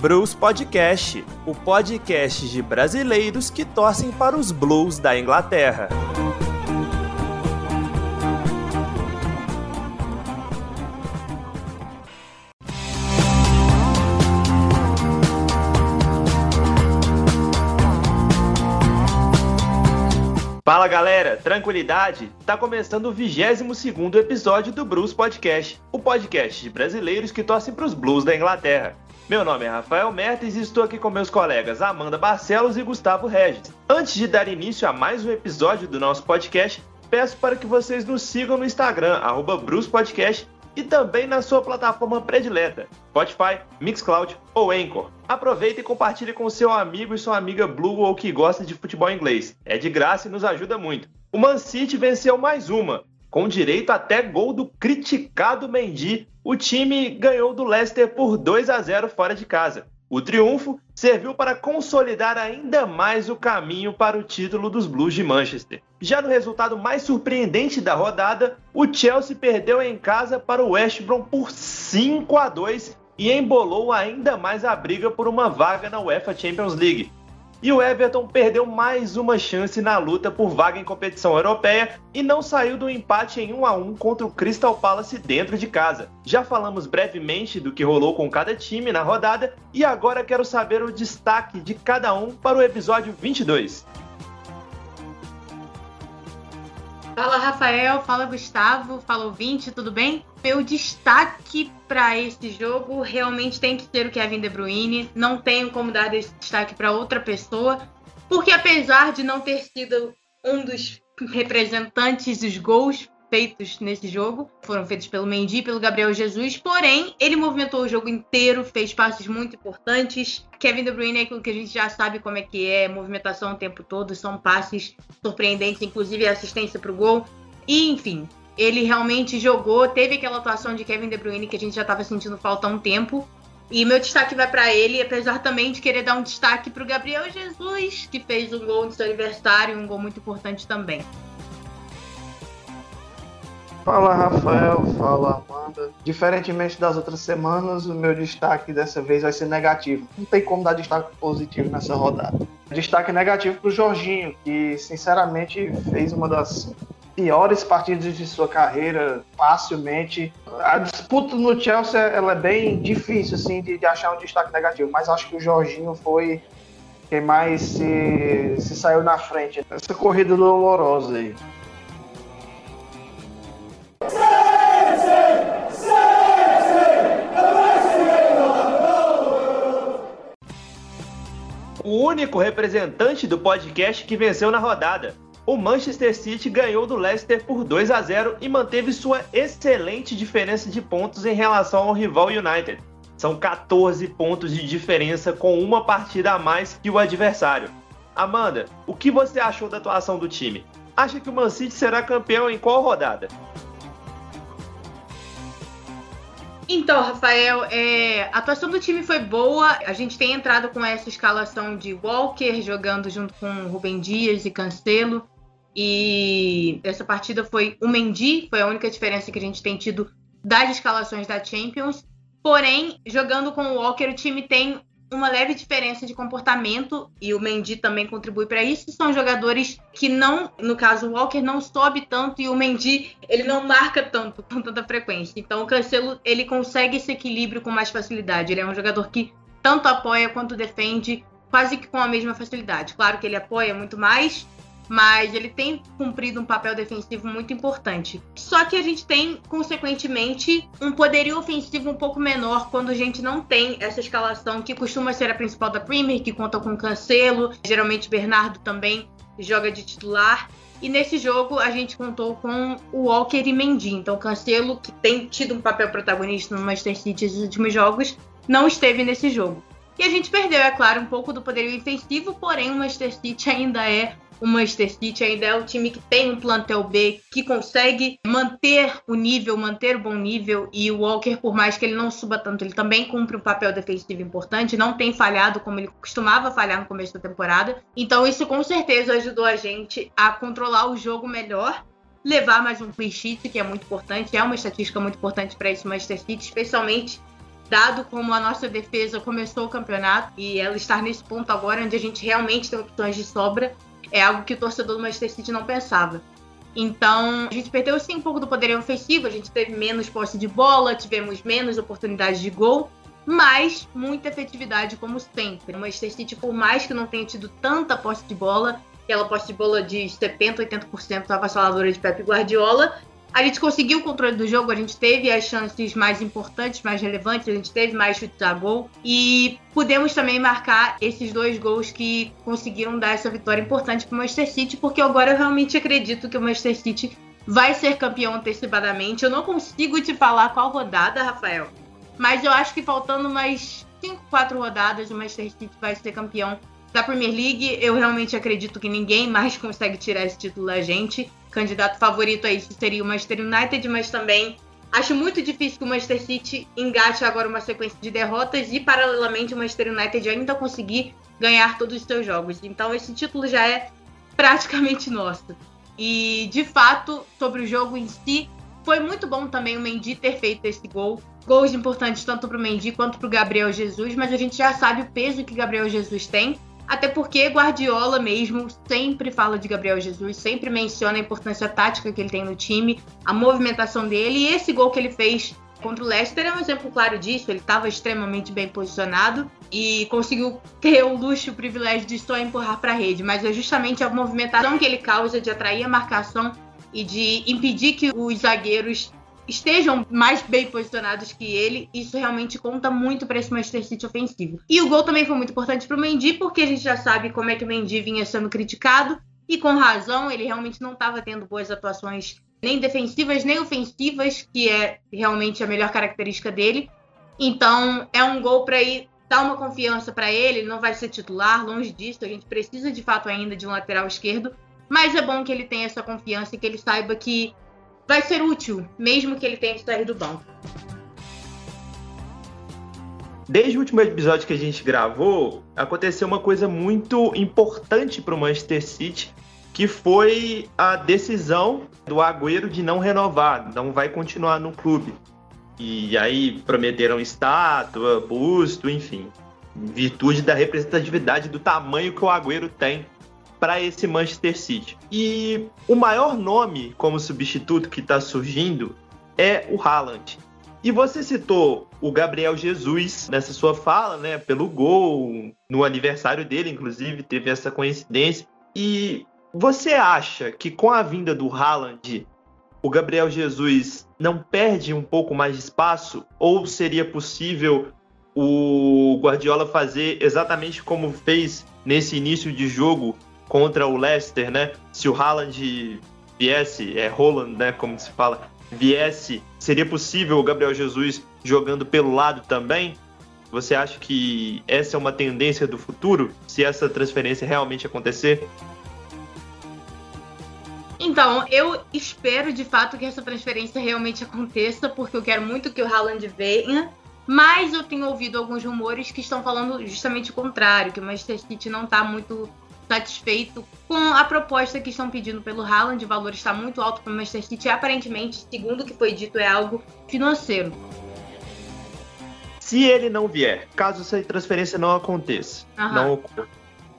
Blues Podcast, o podcast de brasileiros que torcem para os Blues da Inglaterra. Fala galera, tranquilidade? Tá começando o 22 episódio do Blues Podcast, o podcast de brasileiros que torcem para os Blues da Inglaterra. Meu nome é Rafael Mertes e estou aqui com meus colegas Amanda Barcelos e Gustavo Regis. Antes de dar início a mais um episódio do nosso podcast, peço para que vocês nos sigam no Instagram, arroba Podcast, e também na sua plataforma predileta, Spotify, Mixcloud ou Anchor. Aproveite e compartilhe com seu amigo e sua amiga Blue ou que gosta de futebol inglês. É de graça e nos ajuda muito. O Man City venceu mais uma, com direito até gol do criticado Mendy, o time ganhou do Leicester por 2 a 0 fora de casa. O triunfo serviu para consolidar ainda mais o caminho para o título dos Blues de Manchester. Já no resultado mais surpreendente da rodada, o Chelsea perdeu em casa para o West Brom por 5 a 2 e embolou ainda mais a briga por uma vaga na UEFA Champions League. E o Everton perdeu mais uma chance na luta por vaga em competição europeia e não saiu do empate em 1 a 1 contra o Crystal Palace dentro de casa. Já falamos brevemente do que rolou com cada time na rodada e agora quero saber o destaque de cada um para o episódio 22. Fala Rafael, fala Gustavo, fala ouvinte, tudo bem? Meu destaque para esse jogo realmente tem que ser o Kevin De Bruyne. Não tenho como dar esse destaque para outra pessoa, porque apesar de não ter sido um dos representantes dos gols feitos nesse jogo, foram feitos pelo Mendy e pelo Gabriel Jesus, porém, ele movimentou o jogo inteiro, fez passes muito importantes. Kevin De Bruyne é aquilo que a gente já sabe como é que é, movimentação o tempo todo, são passes surpreendentes, inclusive assistência para o gol. E, enfim, ele realmente jogou, teve aquela atuação de Kevin De Bruyne que a gente já estava sentindo falta há um tempo. E meu destaque vai para ele, apesar também de querer dar um destaque para o Gabriel Jesus, que fez um gol no seu aniversário, um gol muito importante também. Fala Rafael, fala Amanda. Diferentemente das outras semanas, o meu destaque dessa vez vai ser negativo. Não tem como dar destaque positivo nessa rodada. Destaque negativo para o Jorginho, que sinceramente fez uma das piores partidas de sua carreira facilmente. A disputa no Chelsea ela é bem difícil assim de, de achar um destaque negativo, mas acho que o Jorginho foi quem mais se, se saiu na frente nessa corrida dolorosa aí. O único representante do podcast que venceu na rodada. O Manchester City ganhou do Leicester por 2 a 0 e manteve sua excelente diferença de pontos em relação ao rival United. São 14 pontos de diferença com uma partida a mais que o adversário. Amanda, o que você achou da atuação do time? Acha que o Man City será campeão em qual rodada? Então, Rafael, é, a atuação do time foi boa. A gente tem entrado com essa escalação de Walker jogando junto com Rubem Dias e Cancelo. E essa partida foi o Mendy, foi a única diferença que a gente tem tido das escalações da Champions. Porém, jogando com o Walker, o time tem uma leve diferença de comportamento e o Mendy também contribui para isso. São jogadores que não, no caso o Walker não sobe tanto e o Mendy ele não marca tanto com tanta frequência. Então o Cancelo ele consegue esse equilíbrio com mais facilidade. Ele é um jogador que tanto apoia quanto defende quase que com a mesma facilidade. Claro que ele apoia muito mais, mas ele tem cumprido um papel defensivo muito importante. Só que a gente tem, consequentemente, um poderio ofensivo um pouco menor quando a gente não tem essa escalação que costuma ser a principal da Premier, que conta com Cancelo, geralmente Bernardo também joga de titular. E nesse jogo a gente contou com o Walker e Mendy. Então, Cancelo, que tem tido um papel protagonista no Manchester City nos últimos jogos, não esteve nesse jogo. E a gente perdeu, é claro, um pouco do poderio ofensivo, porém o Manchester City ainda é o Manchester City ainda é um time que tem um plantel B, que consegue manter o nível, manter o bom nível. E o Walker, por mais que ele não suba tanto, ele também cumpre um papel defensivo importante, não tem falhado como ele costumava falhar no começo da temporada. Então, isso com certeza ajudou a gente a controlar o jogo melhor levar mais um clean sheet, que é muito importante, é uma estatística muito importante para esse Manchester City, especialmente dado como a nossa defesa começou o campeonato e ela estar nesse ponto agora onde a gente realmente tem opções de sobra, é algo que o torcedor do Manchester City não pensava. Então, a gente perdeu sim um pouco do poder ofensivo, a gente teve menos posse de bola, tivemos menos oportunidades de gol, mas muita efetividade como sempre. O Manchester City, por mais que não tenha tido tanta posse de bola, aquela posse de bola de 70, 80% avassaladora de Pep Guardiola, a gente conseguiu o controle do jogo, a gente teve as chances mais importantes, mais relevantes, a gente teve mais chutes a gol e pudemos também marcar esses dois gols que conseguiram dar essa vitória importante para o Manchester City, porque agora eu realmente acredito que o Manchester City vai ser campeão antecipadamente. Eu não consigo te falar qual rodada, Rafael, mas eu acho que faltando mais 5, 4 rodadas, o Manchester City vai ser campeão da Premier League. Eu realmente acredito que ninguém mais consegue tirar esse título da gente candidato favorito a isso seria o Manchester United, mas também acho muito difícil que o Manchester City engate agora uma sequência de derrotas e, paralelamente, o Manchester United ainda conseguir ganhar todos os seus jogos. Então, esse título já é praticamente nosso. E, de fato, sobre o jogo em si, foi muito bom também o Mendy ter feito esse gol. Gols importantes tanto para o Mendy quanto para o Gabriel Jesus, mas a gente já sabe o peso que Gabriel Jesus tem. Até porque Guardiola mesmo sempre fala de Gabriel Jesus, sempre menciona a importância tática que ele tem no time, a movimentação dele e esse gol que ele fez contra o Leicester é um exemplo claro disso. Ele estava extremamente bem posicionado e conseguiu ter o luxo, o privilégio de só empurrar para a rede, mas é justamente a movimentação que ele causa de atrair a marcação e de impedir que os zagueiros estejam mais bem posicionados que ele, isso realmente conta muito para esse Manchester City ofensivo. E o gol também foi muito importante para o Mendy, porque a gente já sabe como é que o Mendy vinha sendo criticado, e com razão, ele realmente não estava tendo boas atuações nem defensivas nem ofensivas, que é realmente a melhor característica dele. Então, é um gol para ir dar uma confiança para ele, ele não vai ser titular, longe disso, a gente precisa de fato ainda de um lateral esquerdo, mas é bom que ele tenha essa confiança e que ele saiba que vai ser útil, mesmo que ele tenha que sair do banco. Desde o último episódio que a gente gravou, aconteceu uma coisa muito importante para o Manchester City, que foi a decisão do Agüero de não renovar, não vai continuar no clube. E aí prometeram estátua, busto, enfim, em virtude da representatividade do tamanho que o Agüero tem para esse Manchester City. E o maior nome como substituto que está surgindo é o Haaland. E você citou o Gabriel Jesus nessa sua fala, né? Pelo gol, no aniversário dele, inclusive, teve essa coincidência. E você acha que com a vinda do Haaland, o Gabriel Jesus não perde um pouco mais de espaço? Ou seria possível o Guardiola fazer exatamente como fez nesse início de jogo contra o Leicester, né? Se o Haaland viesse, é Holland, né? Como se fala, viesse, seria possível o Gabriel Jesus jogando pelo lado também? Você acha que essa é uma tendência do futuro, se essa transferência realmente acontecer? Então, eu espero de fato que essa transferência realmente aconteça, porque eu quero muito que o Haaland venha. Mas eu tenho ouvido alguns rumores que estão falando justamente o contrário, que o Manchester City não está muito satisfeito com a proposta que estão pedindo pelo Haaland. O valor está muito alto para o Manchester City. Aparentemente, segundo o que foi dito, é algo financeiro. Se ele não vier, caso essa transferência não aconteça, não ocorra,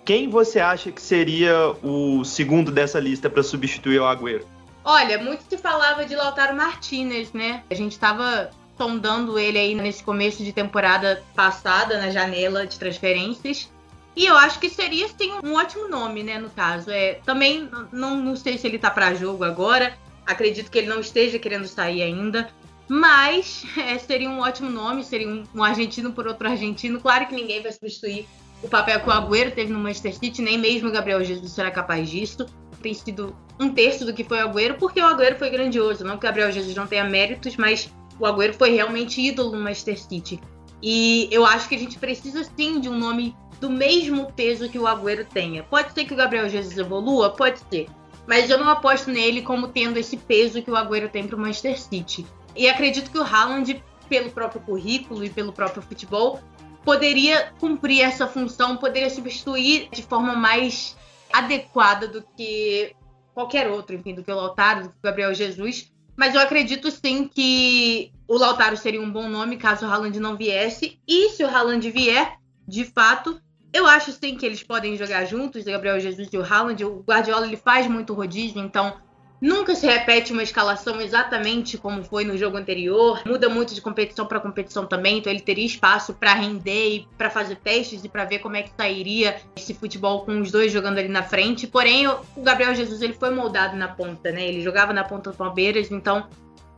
quem você acha que seria o segundo dessa lista para substituir o Agüero? Olha, muito se falava de Lautaro Martinez, né? A gente estava sondando ele aí nesse começo de temporada passada, na janela de transferências. E eu acho que seria, sim, um ótimo nome, né, no caso. É, também não, não sei se ele tá para jogo agora. Acredito que ele não esteja querendo sair ainda. Mas é, seria um ótimo nome, seria um, um, argentino por outro argentino. Claro que ninguém vai substituir o papel que o Agüero teve no Manchester City, nem mesmo o Gabriel Jesus será capaz disso. Tem sido um terço do que foi o Agüero, porque o Agüero foi grandioso. Não que o Gabriel Jesus não tenha méritos, mas o Agüero foi realmente ídolo no Manchester City. E eu acho que a gente precisa sim de um nome do mesmo peso que o Agüero tenha. Pode ser que o Gabriel Jesus evolua? Pode ser. Mas eu não aposto nele como tendo esse peso que o Agüero tem para o Manchester City. E acredito que o Haaland, pelo próprio currículo e pelo próprio futebol, poderia cumprir essa função, poderia substituir de forma mais adequada do que qualquer outro, enfim, do que o Lautaro, do que o Gabriel Jesus. Mas eu acredito sim que o Lautaro seria um bom nome caso o Haaland não viesse. E se o Haaland vier, de fato, eu acho sim que eles podem jogar juntos, Gabriel Jesus e o Haaland. O Guardiola ele faz muito rodízio, então Nunca se repete uma escalação exatamente como foi no jogo anterior. Muda muito de competição para competição também, então ele teria espaço para render e para fazer testes e para ver como é que sairia esse futebol com os dois jogando ali na frente. Porém, o Gabriel Jesus ele foi moldado na ponta, né? Ele jogava na ponta do Palmeiras, então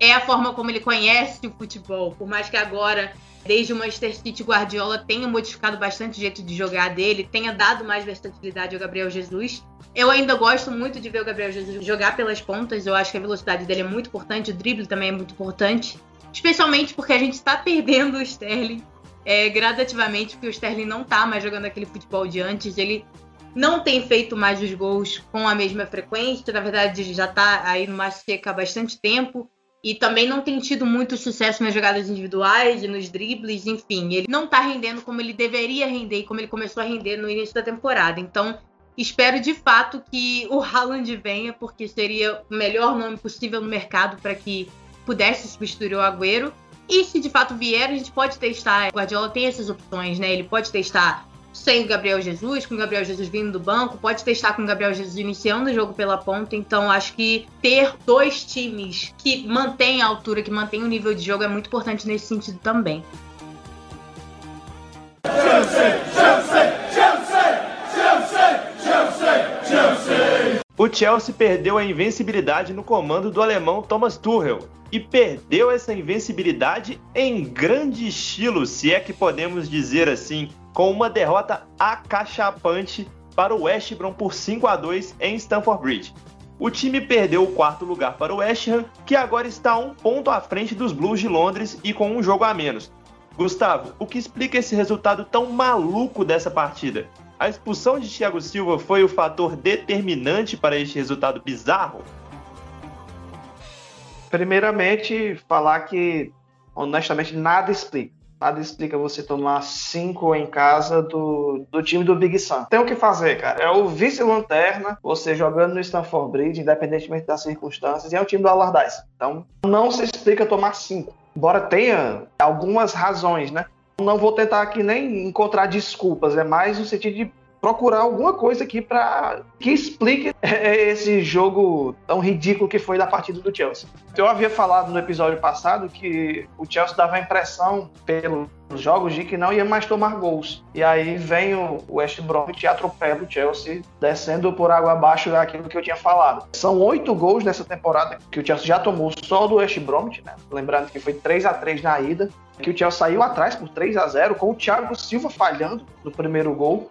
é a forma como ele conhece o futebol. Por mais que agora desde o Manchester City, Guardiola tenha modificado bastante o jeito de jogar dele, tenha dado mais versatilidade ao Gabriel Jesus. Eu ainda gosto muito de ver o Gabriel Jesus jogar pelas pontas. Eu acho que a velocidade dele é muito importante, o drible também é muito importante. Especialmente porque a gente está perdendo o Sterling é, gradativamente, porque o Sterling não está mais jogando aquele futebol de antes. Ele não tem feito mais os gols com a mesma frequência. Na verdade, já está aí no Seca há bastante tempo. E também não tem tido muito sucesso nas jogadas individuais e nos dribles, enfim. Ele não está rendendo como ele deveria render e como ele começou a render no início da temporada. Então, Espero de fato que o Haaland venha, porque seria o melhor nome possível no mercado para que pudesse substituir o Agüero. E se de fato vier, a gente pode testar. O Guardiola tem essas opções, né? Ele pode testar sem o Gabriel Jesus, com o Gabriel Jesus vindo do banco, pode testar com o Gabriel Jesus iniciando o jogo pela ponta. Então, acho que ter dois times que mantêm a altura, que mantêm o nível de jogo é muito importante nesse sentido também. O Chelsea perdeu a invencibilidade no comando do alemão Thomas Tuchel e perdeu essa invencibilidade em grande estilo, se é que podemos dizer assim, com uma derrota acachapante para o West Brom por 5 a 2 em Stamford Bridge. O time perdeu o quarto lugar para o West Ham, que agora está um ponto à frente dos Blues de Londres e com um jogo a menos. Gustavo, o que explica esse resultado tão maluco dessa partida? A expulsão de Thiago Silva foi o fator determinante para este resultado bizarro? Primeiramente, falar que honestamente nada explica. Nada explica você tomar cinco em casa do, do time do Big Sam. Tem o que fazer, cara. É o vice-lanterna, você jogando no Stanford Bridge, independentemente das circunstâncias, e é o time do Allardyce. Então, não se explica tomar cinco. Embora tenha algumas razões, né? Não vou tentar aqui nem encontrar desculpas, é mais no sentido de procurar alguma coisa aqui para que explique esse jogo tão ridículo que foi da partida do Chelsea. Eu havia falado no episódio passado que o Chelsea dava a impressão pelos jogos de que não ia mais tomar gols. E aí vem o West Bromwich e atropela o Chelsea, descendo por água abaixo daquilo que eu tinha falado. São oito gols nessa temporada que o Chelsea já tomou só do West Bromwich, né? Lembrando que foi 3 a 3 na ida, que o Chelsea saiu atrás por 3 a 0 com o Thiago Silva falhando no primeiro gol.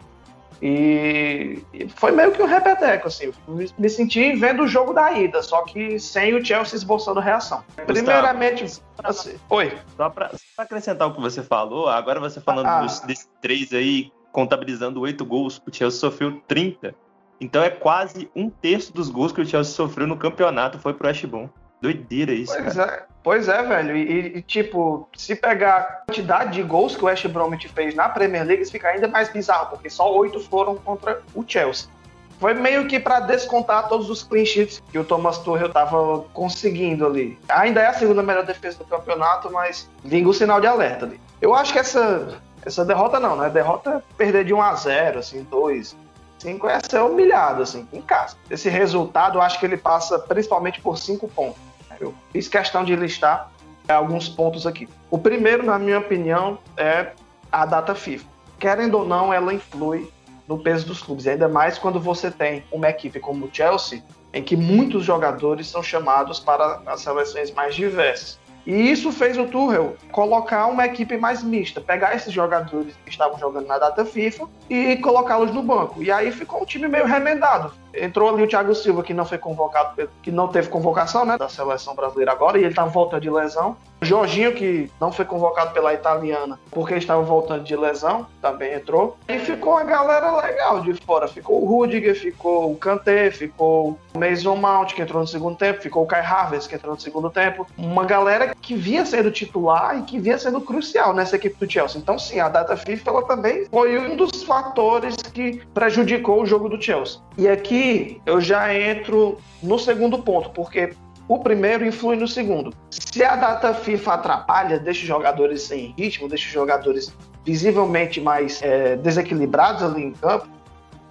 E, foi meio que um repeteco, assim. Me senti vendo o jogo da ida, só que sem o Chelsea esboçando reação. Gustavo, Primeiramente, assim, oi. Só para acrescentar o que você falou, agora você falando ah. dos, desses três aí, contabilizando oito gols, o Chelsea sofreu 30. Então é quase um terço dos gols que o Chelsea sofreu no campeonato foi pro Brom. Doideira isso, pois cara. É, pois é, velho. E, e, tipo, se pegar a quantidade de gols que o West Bromwich fez na Premier League, fica ainda mais bizarro, porque só oito foram contra o Chelsea. Foi meio que para descontar todos os clean sheets que o Thomas Tuchel estava conseguindo ali. Ainda é a segunda melhor defesa do campeonato, mas vinga o sinal de alerta ali. Eu acho que essa, essa derrota não, né? Derrota é perder de 1 a 0 assim, 2 5 é ser humilhado, assim, em casa. Esse resultado, eu acho que ele passa principalmente por cinco pontos. Eu fiz questão de listar alguns pontos aqui. O primeiro, na minha opinião, é a data FIFA. Querendo ou não, ela influi no peso dos clubes, ainda mais quando você tem uma equipe como o Chelsea, em que muitos jogadores são chamados para as seleções mais diversas. E isso fez o Tuchel colocar uma equipe mais mista, pegar esses jogadores que estavam jogando na data FIFA e colocá-los no banco. E aí ficou um time meio remendado. Entrou ali o Thiago Silva, que não foi convocado, que não teve convocação, né, da seleção brasileira agora, e ele estava voltando de lesão. Jorginho, que não foi convocado pela italiana, porque estava voltando de lesão, também entrou. E ficou uma galera legal de fora. Ficou o Rudiger, ficou o Kanté, ficou o Mason Mount, que entrou no segundo tempo, ficou o Kai Havertz, que entrou no segundo tempo. Uma galera que vinha sendo titular e que vinha sendo crucial nessa equipe do Chelsea. Então, sim, a data FIFA ela também foi um dos fatores que prejudicou o jogo do Chelsea. E aqui eu já entro no segundo ponto, porque o primeiro influi no segundo. Se a data FIFA atrapalha, deixa os jogadores sem ritmo, deixa os jogadores visivelmente mais é, desequilibrados ali em campo,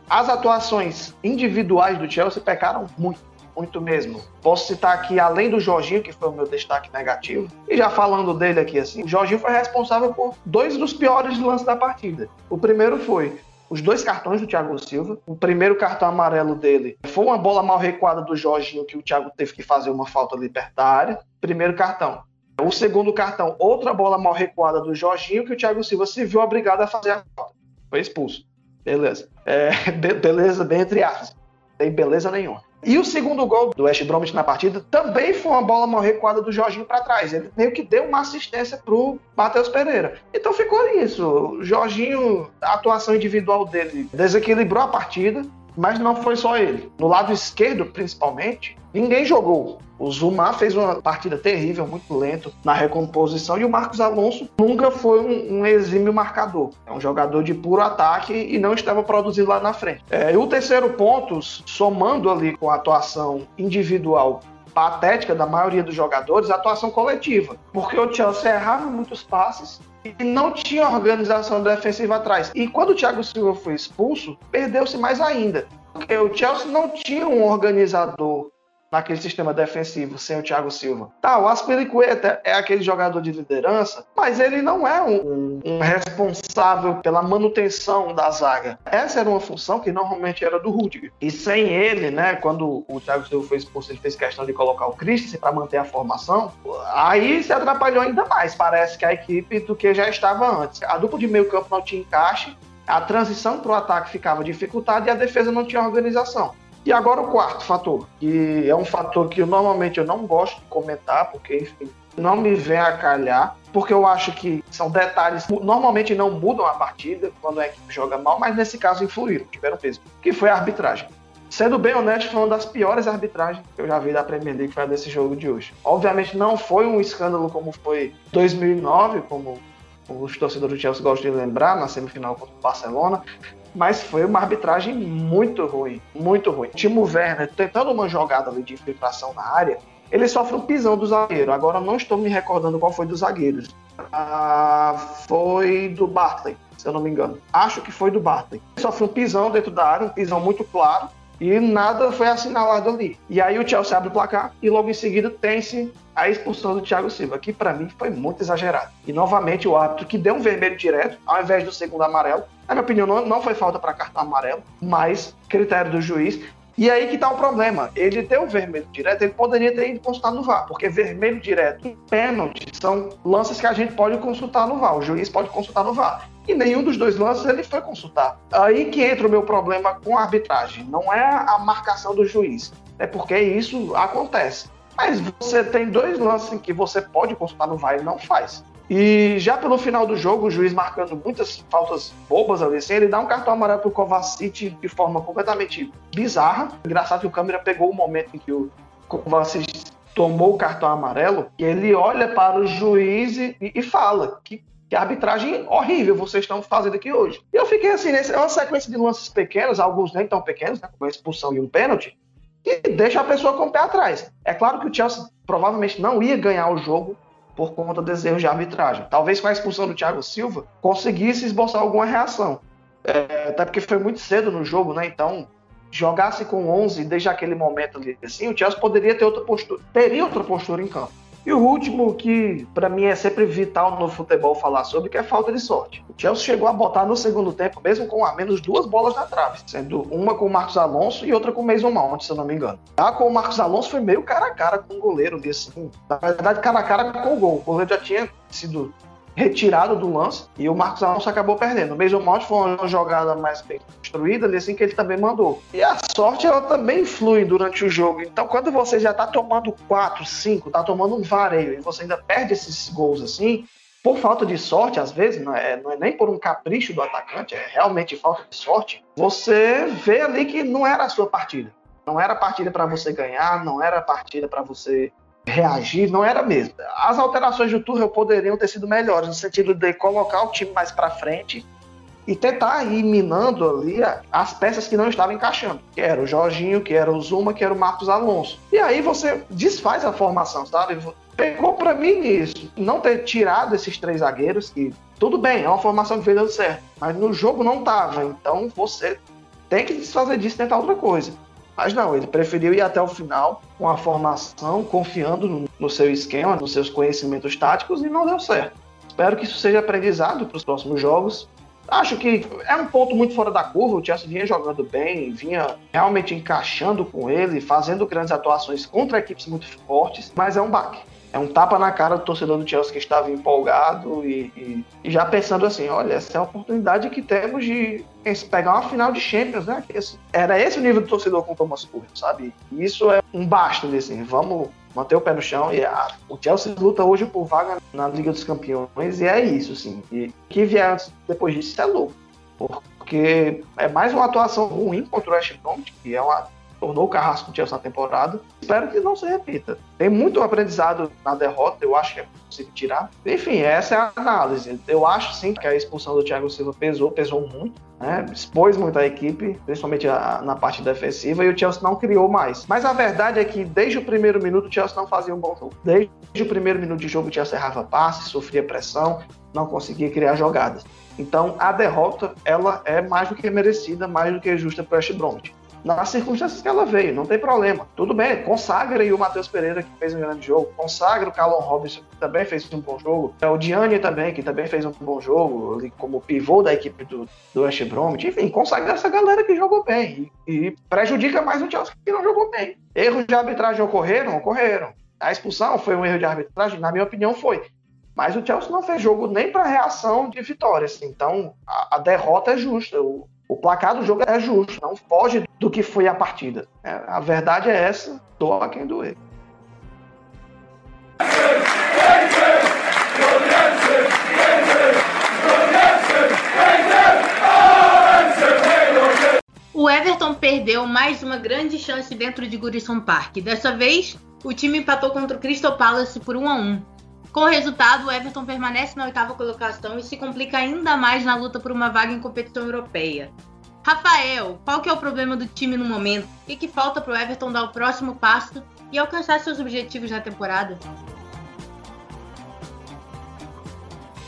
as atuações individuais do Chelsea pecaram muito muito mesmo. Posso citar aqui, além do Jorginho, que foi o meu destaque negativo, e já falando dele aqui assim, o Jorginho foi responsável por dois dos piores lances da partida. O primeiro foi os dois cartões do Thiago Silva. O primeiro cartão amarelo dele foi uma bola mal recuada do Jorginho, que o Thiago teve que fazer uma falta área. Primeiro cartão. O segundo cartão, outra bola mal recuada do Jorginho, que o Thiago Silva se viu obrigado a fazer a falta. Foi expulso. Beleza. É, be beleza, bem entre aspas. Tem beleza nenhuma. E o segundo gol do West Bromwich na partida também foi uma bola mal recuada do Jorginho para trás. Ele meio que deu uma assistência pro Matheus Pereira. Então ficou isso. O Jorginho, a atuação individual dele desequilibrou a partida, mas não foi só ele. No lado esquerdo, principalmente, ninguém jogou. O Zuma fez uma partida terrível, muito lento na recomposição, e o Marcos Alonso nunca foi um, um exímio marcador. É um jogador de puro ataque e não estava produzindo lá na frente. É, e o terceiro ponto, somando ali com a atuação individual patética da maioria dos jogadores, a atuação coletiva. Porque o Chelsea errava muitos passes e não tinha organização defensiva atrás. E quando o Thiago Silva foi expulso, perdeu-se mais ainda. Porque o Chelsea não tinha um organizador naquele sistema defensivo sem o Thiago Silva. Tá, o Aspiricueta é aquele jogador de liderança, mas ele não é um, um, responsável pela manutenção da zaga. Essa era uma função que normalmente era do Rudiger. E sem ele, né, quando o Thiago Silva foi expulso, ele fez questão de colocar o Christensen para manter a formação, aí se atrapalhou ainda mais, parece que a equipe do que já estava antes. A dupla de meio campo não tinha encaixe, a transição para o ataque ficava dificultada e a defesa não tinha organização. E agora o quarto fator, que é um fator que eu, normalmente eu não gosto de comentar, porque, enfim, não me vem a calhar, porque eu acho que são detalhes que normalmente não mudam a partida quando a equipe joga mal, mas nesse caso influíram, tiveram peso, que foi a arbitragem. Sendo bem honesto, foi uma das piores arbitragens que eu já vi da Premier League, foi desse jogo de hoje. Obviamente não foi um escândalo como foi 2009, como os torcedores do Chelsea gostam de lembrar, na semifinal contra o Barcelona, mas foi uma arbitragem muito ruim, muito ruim. Timo Werner tentando uma jogada ali de infiltração na área, ele sofre um pisão do zagueiro. Agora não estou me recordando qual foi dos zagueiros. Ah, foi do Bartley, se eu não me engano. Acho que foi do Bartley. Ele sofre um pisão dentro da área, um pisão muito claro, e nada foi assinalado ali. E aí o Chelsea abre o placar e logo em seguida tem-se a expulsão do Thiago Silva, que para mim foi muito exagerado. E novamente o árbitro que deu um vermelho direto, ao invés do segundo amarelo. Na minha opinião, não, não foi falta para cartão amarelo, mas critério do juiz. E aí que tá o problema. Ele deu o vermelho direto, ele poderia ter ido consultar no VAR, porque vermelho direto e pênalti são lances que a gente pode consultar no VAR, o juiz pode consultar no VAR. E nenhum dos dois lances ele foi consultar. Aí que entra o meu problema com a arbitragem. Não é a marcação do juiz, é porque isso acontece. Mas você tem dois lances em que você pode consultar no VAR e não faz. E já pelo final do jogo, o juiz marcando muitas faltas bobas ali, assim, ele dá um cartão amarelo pro Kovacic de forma completamente bizarra. Engraçado que o câmera pegou o momento em que o Kovacic tomou o cartão amarelo e ele olha para o juiz e, e fala que, que arbitragem horrível vocês estão fazendo aqui hoje. E eu fiquei assim, é uma sequência de lances pequenos, alguns nem tão pequenos, né, como a expulsão e um pênalti, que deixa a pessoa com o pé atrás. É claro que o Chelsea provavelmente não ia ganhar o jogo por conta dos erros de arbitragem. Talvez com a expulsão do Thiago Silva conseguisse esboçar alguma reação. É, até porque foi muito cedo no jogo, né? Então, jogasse com 11 desde aquele momento ali, assim, o Chelsea poderia ter outra postura, teria outra postura em campo. E o último, que para mim é sempre vital no futebol falar sobre, que é falta de sorte. O Chelsea chegou a botar no segundo tempo, mesmo com a menos duas bolas na trave, sendo uma com o Marcos Alonso e outra com o Mason Mount, se eu não me engano. A com o Marcos Alonso foi meio cara a cara com o goleiro desse. Na verdade, cara a cara com o gol. O goleiro já tinha sido retirado do lance e o Marcos Alonso acabou perdendo. O Mason Mount foi uma jogada mais bem construída, assim que ele também mandou. E a sorte ela também flui durante o jogo. Então quando você já tá tomando 4, 5, tá tomando um vareio e você ainda perde esses gols assim, por falta de sorte, às vezes, não é, não é nem por um capricho do atacante, é realmente falta de sorte, você vê ali que não era a sua partida. Não era partida para você ganhar, não era partida para você reagir, não era mesmo. As alterações do Tuchel poderiam ter sido melhores, no sentido de colocar o time mais para frente e tentar ir minando ali as peças que não estavam encaixando, que era o Jorginho, que era o Zuma, que era o Marcos Alonso. E aí você desfaz a formação, sabe? Pegou para mim isso, não ter tirado esses três zagueiros, que tudo bem, é uma formação que veio dando certo, mas no jogo não tava, então você tem que desfazer disso e tentar outra coisa. Mas não, ele preferiu ir até o final com a formação, confiando no, seu esquema, nos seus conhecimentos táticos e não deu certo. Espero que isso seja aprendizado para os próximos jogos. Acho que é um ponto muito fora da curva. O Chelsea vinha jogando bem, vinha realmente encaixando com ele, fazendo grandes atuações contra equipes muito fortes, mas é um baque é um tapa na cara do torcedor do Chelsea que estava empolgado e, e, e, já pensando assim, olha, essa é a oportunidade que temos de pegar uma final de Champions, né? Era esse o nível do torcedor com o Thomas Tuchel, sabe? E isso é um basta, assim, vamos manter o pé no chão e a, o Chelsea luta hoje por vaga na Liga dos Campeões e é isso, assim. E que vier depois disso é louco, porque é mais uma atuação ruim contra o West Brom, que é uma tornou o carrasco do Chelsea na temporada. Espero que não se repita. Tem muito aprendizado na derrota, eu acho que é possível tirar. Enfim, essa é a análise. Eu acho sim que a expulsão do Thiago Silva pesou, pesou muito. Né? Expôs muito a equipe, principalmente a, na parte defensiva, e o Chelsea não criou mais. Mas a verdade é que desde o primeiro minuto o Chelsea não fazia um bom jogo. Desde o primeiro minuto de jogo o Chelsea errava passes, sofria pressão, não conseguia criar jogadas. Então a derrota ela é mais do que merecida, mais do que justa para o West Bromwich nas circunstâncias que ela veio, não tem problema. Tudo bem, consagra aí o Matheus Pereira, que fez um grande jogo, consagra o Calon Robinson, que também fez um bom jogo, é o Diane também, que também fez um bom jogo, ali como pivô da equipe do, do West Bromwich, enfim, consagra essa galera que jogou bem e, e prejudica mais o Chelsea que não jogou bem. Erros de arbitragem ocorreram? Ocorreram. A expulsão foi um erro de arbitragem? Na minha opinião, foi. Mas o Chelsea não fez jogo nem para reação de vitória. Assim. Então, a, a, derrota é justa. O, o placar do jogo é justo, não foge do que foi a partida. É, a verdade é essa, doa quem doer. O Everton perdeu mais uma grande chance dentro de Gurison Park. Dessa vez, o time empatou contra o Crystal Palace por 1 a 1. Com o resultado, o Everton permanece na oitava colocação e se complica ainda mais na luta por uma vaga em competição europeia. Rafael, qual que é o problema do time no momento? O que, falta para o Everton dar o próximo passo e alcançar seus objetivos na temporada?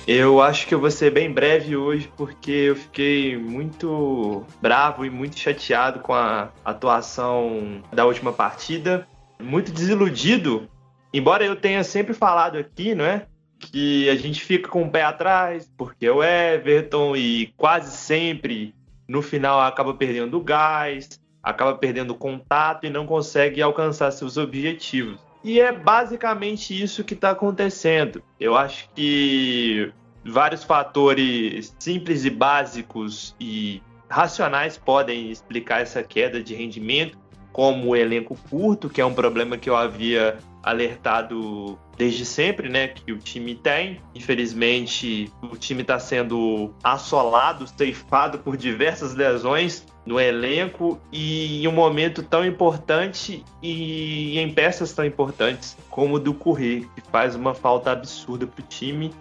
Eu acho que eu vou ser bem breve hoje porque eu fiquei muito bravo e muito chateado com a atuação da última partida, muito desiludido embora eu tenha sempre falado aqui, não é? Que a gente fica com o pé atrás, porque o Everton e quase sempre no final acaba perdendo gás, acaba perdendo contato e não consegue alcançar seus objetivos. E é basicamente isso que está acontecendo. Eu acho que vários fatores simples e básicos e racionais podem explicar essa queda de rendimento, como o elenco curto, que é um problema que eu havia alertado desde sempre, né, que o time tem. Infelizmente, o time está sendo assolado, ceifado por diversas lesões no elenco e em um momento tão importante e em peças tão importantes como o do Correr, que faz uma falta absurda para o time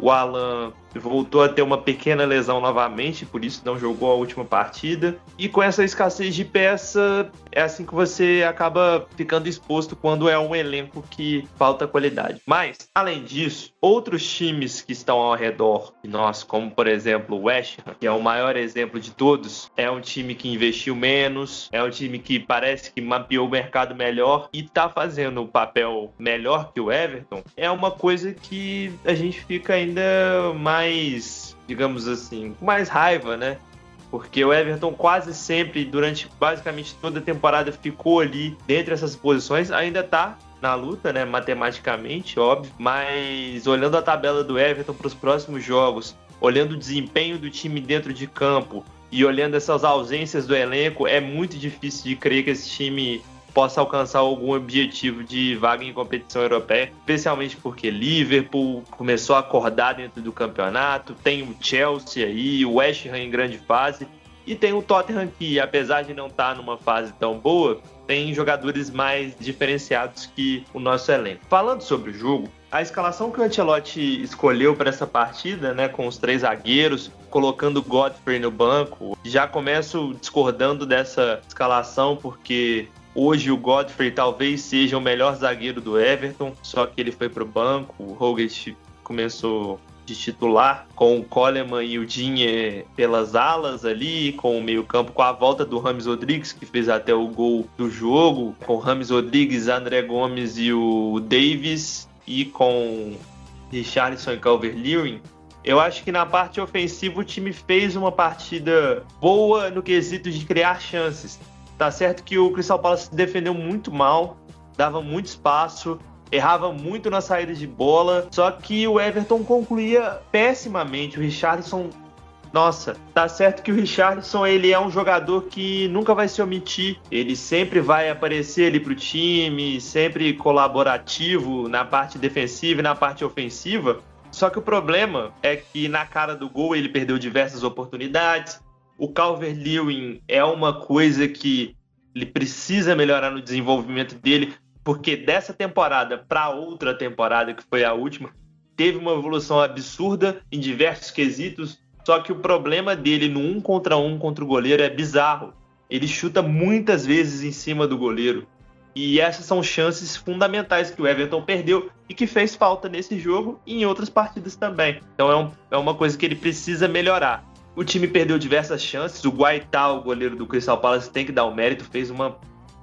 o Alan voltou a ter uma pequena lesão novamente, por isso não jogou a última partida. E com essa escassez de peça, é assim que você acaba ficando exposto quando é um elenco que falta qualidade. Mas, além disso, outros times que estão ao redor de nós, como por exemplo o West Ham, que é o maior exemplo de todos, é um time que investiu menos, é um time que parece que mapeou o mercado melhor e está fazendo o papel melhor que o Everton, é uma coisa que a gente fica ainda mais, digamos assim, com mais raiva, né? Porque o Everton quase sempre, durante basicamente toda a temporada, ficou ali dentro dessas posições, ainda tá na luta, né? Matematicamente, óbvio. Mas olhando a tabela do Everton para os próximos jogos, olhando o desempenho do time dentro de campo e olhando essas ausências do elenco, é muito difícil de crer que esse time possa alcançar algum objetivo de vaga em competição europeia, especialmente porque Liverpool começou a acordar dentro do campeonato, tem o Chelsea aí, o West Ham em grande fase, e tem o Tottenham que, apesar de não estar numa fase tão boa, tem jogadores mais diferenciados que o nosso elenco. Falando sobre o jogo, A escalação que o Ancelotti escolheu para essa partida, né, com os três zagueiros, colocando Godfrey no banco, já começo discordando dessa escalação porque Hoje o Godfrey talvez seja o melhor zagueiro do Everton, só que ele foi para o banco. O Hogan começou de titular, com o Coleman e o Dinhe pelas alas ali, com o meio-campo, com a volta do Rames Rodrigues, que fez até o gol do jogo, com o Rames Rodrigues, André Gomes e o Davis, e com Richarlison e Calvert-Lewin. Eu acho que na parte ofensiva o time fez uma partida boa no quesito de criar chances. Tá certo que o Crystal Palace defendeu muito mal, dava muito espaço, errava muito na saída de bola, só que o Everton concluía pessimamente. O Richardson nossa, tá certo que o Richardson ele é um jogador que nunca vai se omitir. Ele sempre vai aparecer ali pro time, sempre colaborativo na parte defensiva e na parte ofensiva. Só que o problema é que na cara do gol ele perdeu diversas oportunidades. O Calvert-Lewin é uma coisa que ele precisa melhorar no desenvolvimento dele, porque dessa temporada para outra temporada, que foi a última, teve uma evolução absurda em diversos quesitos. Só que o problema dele no um contra um contra o goleiro é bizarro. Ele chuta muitas vezes em cima do goleiro. E essas são chances fundamentais que o Everton perdeu e que fez falta nesse jogo e em outras partidas também. Então é, um, é uma coisa que ele precisa melhorar. O time perdeu diversas chances. O Guaitá, o goleiro do Crystal Palace, tem que dar o mérito, fez uma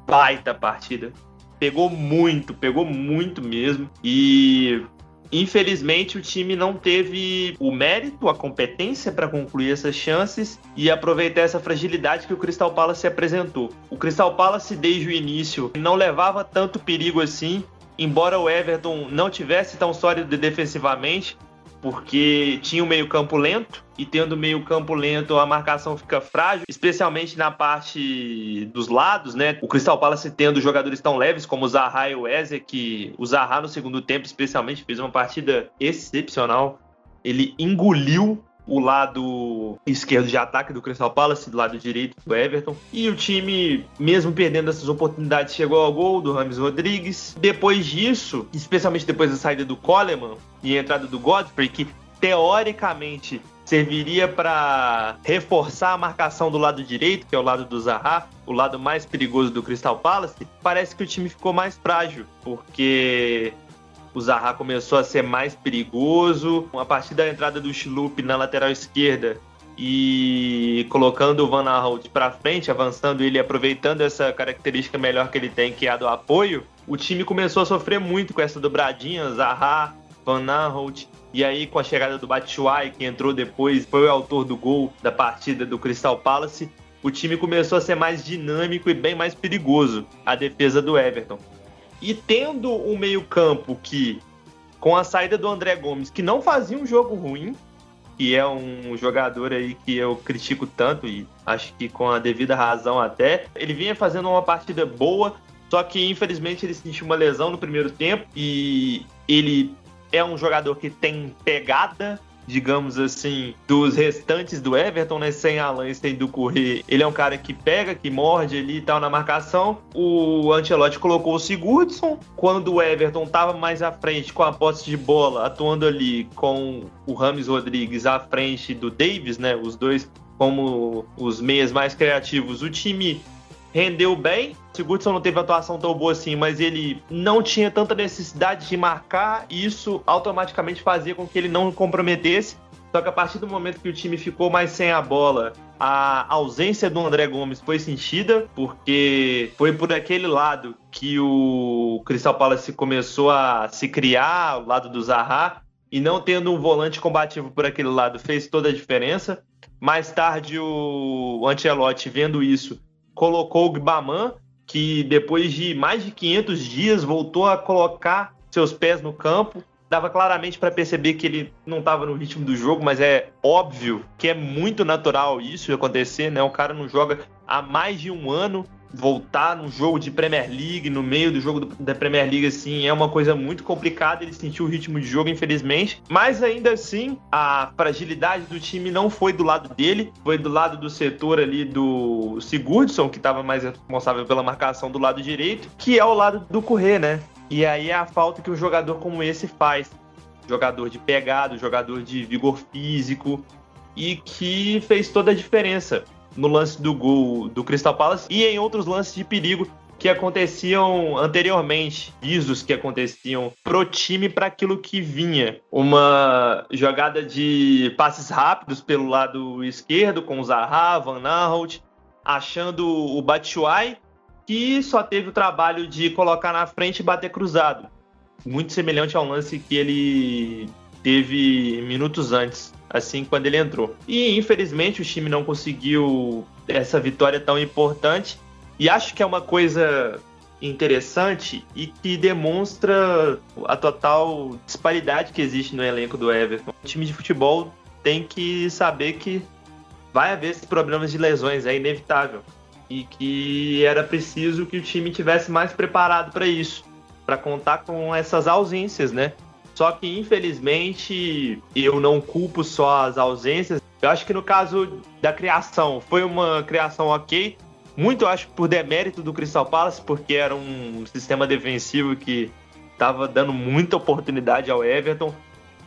baita partida pegou muito, pegou muito mesmo. E Infelizmente, o time não teve o mérito, a competência para concluir essas chances e aproveitar essa fragilidade que o Crystal Palace apresentou. O Crystal Palace, desde o início, não levava tanto perigo assim, embora o Everton não tivesse tão sólido defensivamente, porque tinha um meio-campo lento e tendo meio-campo lento a marcação fica frágil, especialmente na parte dos lados, né? O Crystal Palace tendo jogadores tão leves como o Zaha e o Eze, que o Zaha no segundo tempo especialmente fez uma partida excepcional. Ele engoliu o lado esquerdo de ataque do Crystal Palace, do lado direito do Everton. E o time, mesmo perdendo essas oportunidades, chegou ao gol do Rames Rodrigues. Depois disso, especialmente depois da saída do Coleman e a entrada do Godfrey, que teoricamente serviria para reforçar a marcação do lado direito, que é o lado do Zaha, o lado mais perigoso do Crystal Palace, parece que o time ficou mais frágil, porque o Zaha começou a ser mais perigoso. A partir da entrada do Schlupp na lateral esquerda e colocando o Van Aanholt para frente, avançando ele, aproveitando essa característica melhor que ele tem, que é a do apoio, o time começou a sofrer muito com essa dobradinha, Zaha, Van Aanholt, e aí com a chegada do Batshuayi, que entrou depois, foi o autor do gol da partida do Crystal Palace, o time começou a ser mais dinâmico e bem mais perigoso, a defesa do Everton. E tendo um meio-campo que, com a saída do André Gomes, que não fazia um jogo ruim, que é um jogador aí que eu critico tanto e acho que com a devida razão até, ele vinha fazendo uma partida boa, só que infelizmente ele sentiu uma lesão no primeiro tempo e ele é um jogador que tem pegada, digamos assim, dos restantes do Everton, né? Sem Alan e sem do Correr. Ele é um cara que pega, que morde ali e tal na marcação. O Ancelotti colocou o Sigurdsson. Quando o Everton estava mais à frente com a posse de bola, atuando ali com o Rames Rodrigues à frente do Davis, né? Os dois como os meias mais criativos. O time rendeu bem. Sigurdsson não teve atuação tão boa assim, mas ele não tinha tanta necessidade de marcar, e isso automaticamente fazia com que ele não comprometesse. Só que a partir do momento que o time ficou mais sem a bola, a ausência do André Gomes foi sentida, porque foi por aquele lado que o Crystal Palace começou a se criar, o lado do Zaha, e não tendo um volante combativo por aquele lado fez toda a diferença. Mais tarde, o Ancelotti, vendo isso, colocou o Gbaman, que depois de mais de 500 dias voltou a colocar seus pés no campo. Dava claramente para perceber que ele não estava no ritmo do jogo, mas é óbvio que é muito natural isso acontecer, né? O cara não joga há mais de um ano voltar num jogo de Premier League, no meio do jogo da Premier League, assim, é uma coisa muito complicada. Ele sentiu o ritmo de jogo, infelizmente. Mas ainda assim, a fragilidade do time não foi do lado dele, foi do lado do setor ali do Sigurdsson, que estava mais responsável pela marcação do lado direito, que é o lado do Correr, né? E aí é a falta que um jogador como esse faz. Jogador de pegado, jogador de vigor físico e que fez toda a diferença no lance do gol do Crystal Palace e em outros lances de perigo que aconteciam anteriormente, visos que aconteciam pro time para aquilo que vinha. Uma jogada de passes rápidos pelo lado esquerdo com o Zaha, Van Aanholt, achando o Batshuayi, que só teve o trabalho de colocar na frente e bater cruzado. Muito semelhante ao lance que ele teve minutos antes, assim quando ele entrou. E infelizmente o time não conseguiu essa vitória tão importante e acho que é uma coisa interessante e que demonstra a total disparidade que existe no elenco do Everton. O time de futebol tem que saber que vai haver esses problemas de lesões, é inevitável. E que era preciso que o time tivesse mais preparado para isso, para contar com essas ausências, né? Só que infelizmente eu não culpo só as ausências. Eu acho que no caso da criação foi uma criação ok, muito, acho, por demérito do Crystal Palace, porque era um sistema defensivo que estava dando muita oportunidade ao Everton,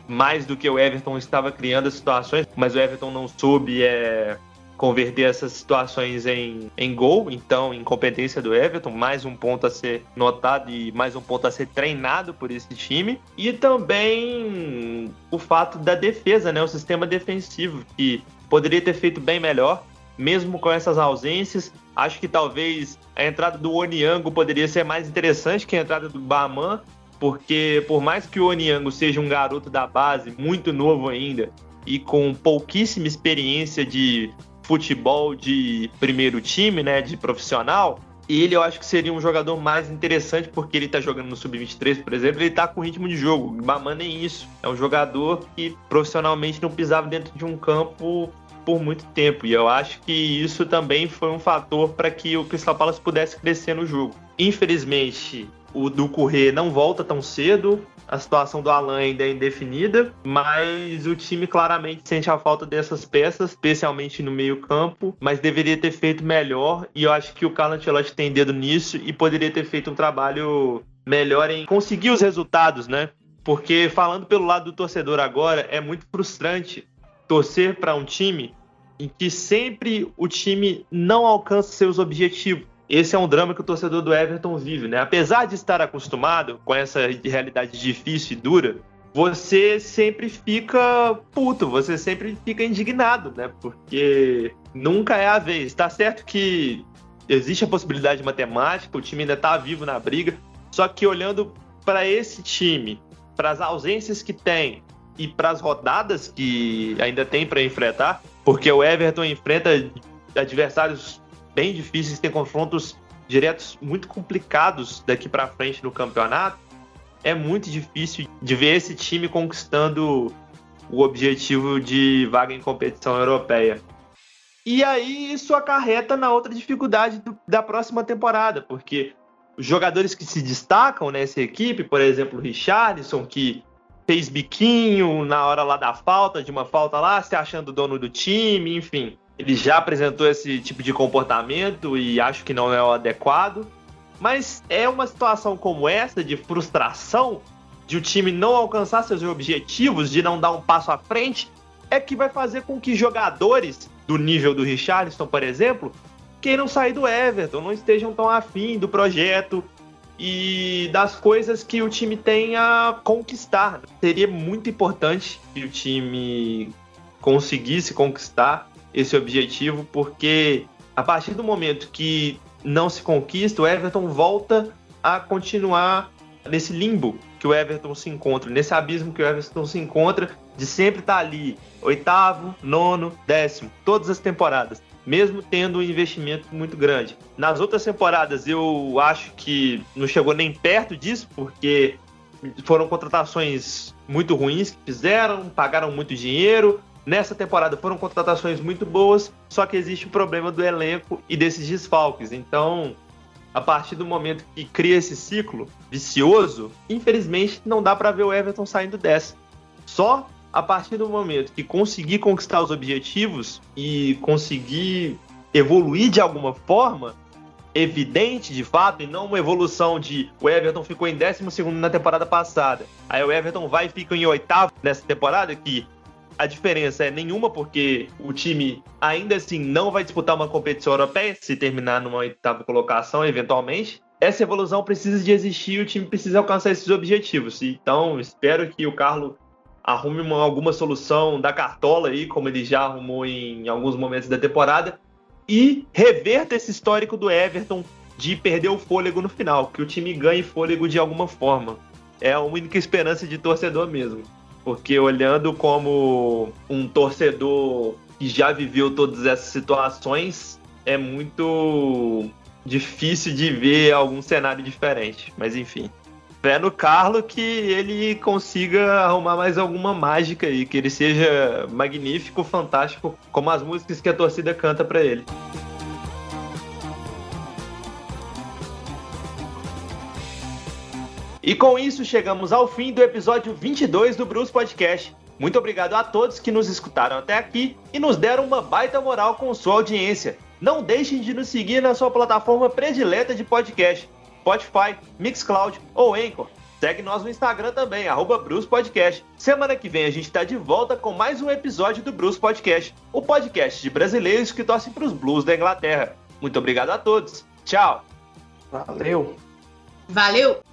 mais do que o Everton estava criando as situações, mas o Everton não soube é, converter essas situações em, em gol, então incompetência do Everton, mais um ponto a ser notado e mais um ponto a ser treinado por esse time. E também o fato da defesa, né, o sistema defensivo, que poderia ter feito bem melhor mesmo com essas ausências. Acho que talvez a entrada do Oniango poderia ser mais interessante que a entrada do Baman, porque por mais que o Oniango seja um garoto da base, muito novo ainda, e com pouquíssima experiência de futebol de primeiro time, né, de profissional, ele eu acho que seria um jogador mais interessante porque ele tá jogando no sub-23, por exemplo, ele tá com ritmo de jogo. O Baman nem isso. É um jogador que profissionalmente não pisava dentro de um campo por muito tempo. E eu acho que isso também foi um fator para que o Crystal Palace pudesse crescer no jogo. Infelizmente, o do Corrêa não volta tão cedo. A situação do Alan ainda é indefinida, mas o time claramente sente a falta dessas peças, especialmente no meio-campo, mas deveria ter feito melhor. E eu acho que o Carlo Ancelotti tem dedo nisso e poderia ter feito um trabalho melhor em conseguir os resultados, né? Porque falando pelo lado do torcedor agora, é muito frustrante torcer para um time em que sempre o time não alcança seus objetivos. Esse é um drama que o torcedor do Everton vive, né? Apesar de estar acostumado com essa realidade difícil e dura, você sempre fica puto, você sempre fica indignado, né? Porque nunca é a vez. Tá certo que existe a possibilidade matemática, o time ainda tá vivo na briga, só que olhando para esse time, para as ausências que tem, e para as rodadas que ainda tem para enfrentar, porque o Everton enfrenta adversários bem difíceis, tem confrontos diretos muito complicados daqui para frente no campeonato. É muito difícil de ver esse time conquistando o objetivo de vaga em competição europeia. E aí isso acarreta na outra dificuldade do, da próxima temporada, porque os jogadores que se destacam nessa equipe, por exemplo, o Richarlison, que fez biquinho na hora lá da falta, de uma falta lá, se achando dono do time, enfim. Ele já apresentou esse tipo de comportamento e acho que não é o adequado. Mas é uma situação como essa, de frustração, de o time não alcançar seus objetivos, de não dar um passo à frente, é que vai fazer com que jogadores do nível do Richarlison, por exemplo, queiram sair do Everton, não estejam tão afim do projeto, e das coisas que o time tem a conquistar. Seria muito importante que o time conseguisse conquistar esse objetivo, porque a partir do momento que não se conquista, o Everton volta a continuar nesse limbo que o Everton se encontra, nesse abismo que o Everton se encontra de sempre estar ali, oitavo, nono, décimo, todas as temporadas mesmo tendo um investimento muito grande. Nas outras temporadas, eu acho que não chegou nem perto disso, porque foram contratações muito ruins que fizeram, pagaram muito dinheiro. Nessa temporada foram contratações muito boas, só que existe o problema do elenco e desses desfalques. Então, a partir do momento que cria esse ciclo vicioso, infelizmente não dá para ver o Everton saindo dessa. Só a partir do momento que conseguir conquistar os objetivos e conseguir evoluir de alguma forma, evidente de fato e não uma evolução de o Everton ficou em 12 na temporada passada. Aí o Everton vai e fica em oitavo nessa temporada, que a diferença é nenhuma, porque o time ainda assim não vai disputar uma competição europeia se terminar numa oitava colocação, eventualmente. Essa evolução precisa de existir e o time precisa alcançar esses objetivos. Então, espero que o Carlos arrume uma, alguma solução da cartola aí, como ele já arrumou em alguns momentos da temporada, e reverta esse histórico do Everton de perder o fôlego no final, que o time ganhe fôlego de alguma forma. É a única esperança de torcedor mesmo. Porque olhando como um torcedor que já viveu todas essas situações, é muito difícil de ver algum cenário diferente. Mas enfim. Fé no Carlo que ele consiga arrumar mais alguma mágica aí, que ele seja magnífico, fantástico, como as músicas que a torcida canta para ele. E com isso chegamos ao fim do episódio 22 do Bruce Podcast. Muito obrigado a todos que nos escutaram até aqui e nos deram uma baita moral com sua audiência. Não deixem de nos seguir na sua plataforma predileta de podcast, Spotify, Mixcloud ou Anchor. Segue nós no Instagram também, arroba Bruce Podcast. Semana que vem a gente está de volta com mais um episódio do Bruce Podcast, o podcast de brasileiros que torcem para os Blues da Inglaterra. Muito obrigado a todos. Tchau. Valeu. Valeu.